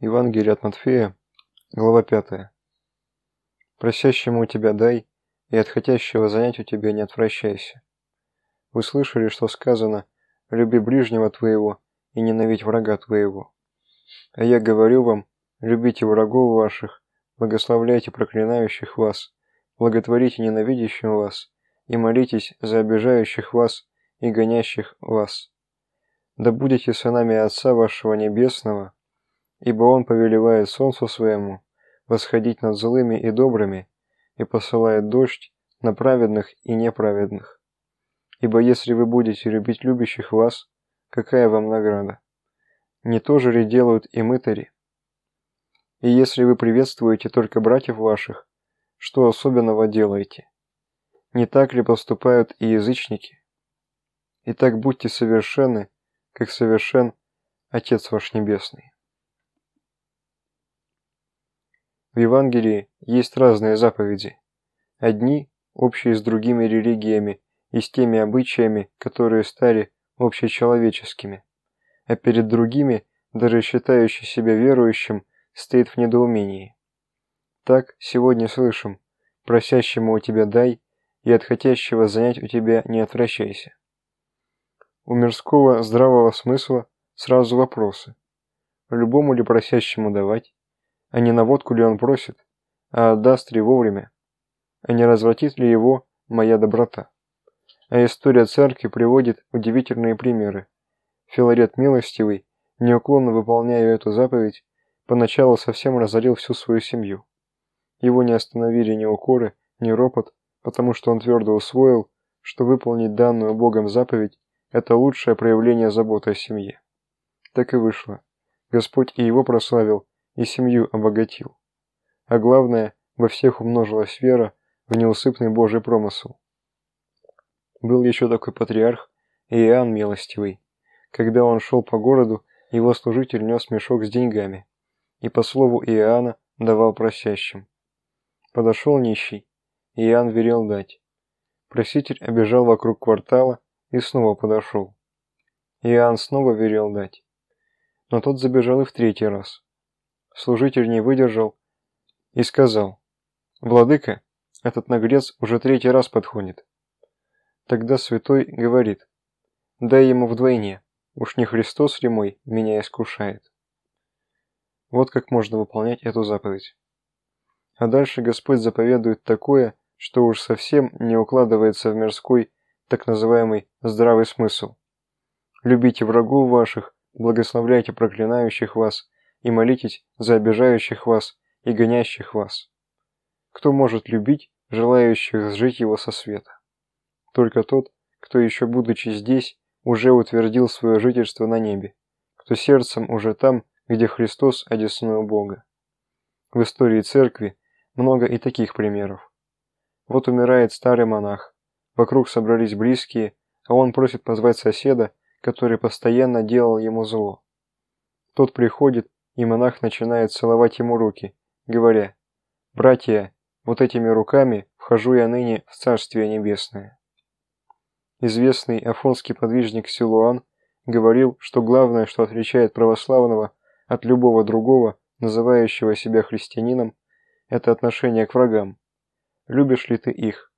Евангелие от Матфея, глава 5. «Просящему у тебя дай, и от хотящего занять у тебя не отвращайся. Вы слышали, что сказано «люби ближнего твоего и ненавидь врага твоего». А я говорю вам, любите врагов ваших, благословляйте проклинающих вас, благотворите ненавидящим вас, и молитесь за обижающих вас и гонящих вас. Да будете сынами Отца вашего Небесного, ибо Он повелевает солнцу своему восходить над злыми и добрыми, и посылает дождь на праведных и неправедных. Ибо если вы будете любить любящих вас, какая вам награда? Не то же ли делают и мытари? И если вы приветствуете только братьев ваших, что особенного делаете? Не так ли поступают и язычники? Итак, будьте совершенны, как совершен Отец ваш Небесный. В Евангелии есть разные заповеди. Одни – общие с другими религиями и с теми обычаями, которые стали общечеловеческими. А перед другими, даже считающий себя верующим, стоит в недоумении. Так сегодня слышим «просящему у тебя дай, и от хотящего занять у тебя не отвращайся». У мирского здравого смысла сразу вопросы. Любому ли просящему давать? А не на водку ли он просит, а отдаст ли вовремя, а не развратит ли его моя доброта. А история церкви приводит удивительные примеры. Филарет Милостивый, неуклонно выполняя эту заповедь, поначалу совсем разорил всю свою семью. Его не остановили ни укоры, ни ропот, потому что он твердо усвоил, что выполнить данную Богом заповедь – это лучшее проявление заботы о семье. Так и вышло. Господь и его прославил, и семью обогатил. А главное, во всех умножилась вера в неусыпный Божий промысел. Был еще такой патриарх Иоанн Милостивый. Когда он шел по городу, его служитель нес мешок с деньгами, и по слову Иоанна давал просящим. Подошел нищий, Иоанн велел дать. Проситель обежал вокруг квартала и снова подошел. Иоанн снова велел дать. Но тот забежал и в третий раз служитель не выдержал и сказал, «Владыка, этот наглец уже третий раз подходит». Тогда святой говорит, «Дай ему вдвойне, уж не Христос ли мой меня искушает». Вот как можно выполнять эту заповедь. А дальше Господь заповедует такое, что уж совсем не укладывается в мирской так называемый здравый смысл. Любите врагов ваших, благословляйте проклинающих вас, и молитесь за обижающих вас и гонящих вас. Кто может любить желающих сжить его со света? Только тот, кто еще будучи здесь, уже утвердил свое жительство на небе, кто сердцем уже там, где Христос одесную Бога. В истории церкви много и таких примеров. Вот умирает старый монах, вокруг собрались близкие, а он просит позвать соседа, который постоянно делал ему зло. Тот приходит и монах начинает целовать ему руки, говоря, «Братья, вот этими руками вхожу я ныне в Царствие Небесное». Известный афонский подвижник Силуан говорил, что главное, что отличает православного от любого другого, называющего себя христианином, это отношение к врагам. Любишь ли ты их?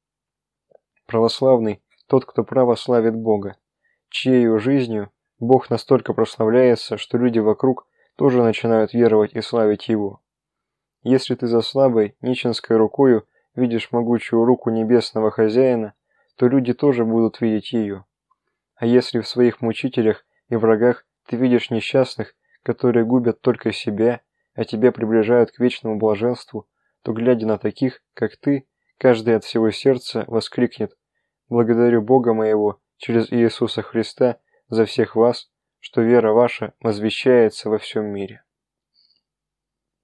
Православный – тот, кто право славит Бога, чьей жизнью Бог настолько прославляется, что люди вокруг тоже начинают веровать и славить его. Если ты за слабой, нищенской рукою видишь могучую руку небесного хозяина, то люди тоже будут видеть ее. А если в своих мучителях и врагах ты видишь несчастных, которые губят только себя, а тебя приближают к вечному блаженству, то, глядя на таких, как ты, каждый от всего сердца воскликнет «Благодарю Бога моего через Иисуса Христа за всех вас, что вера ваша возвещается во всем мире.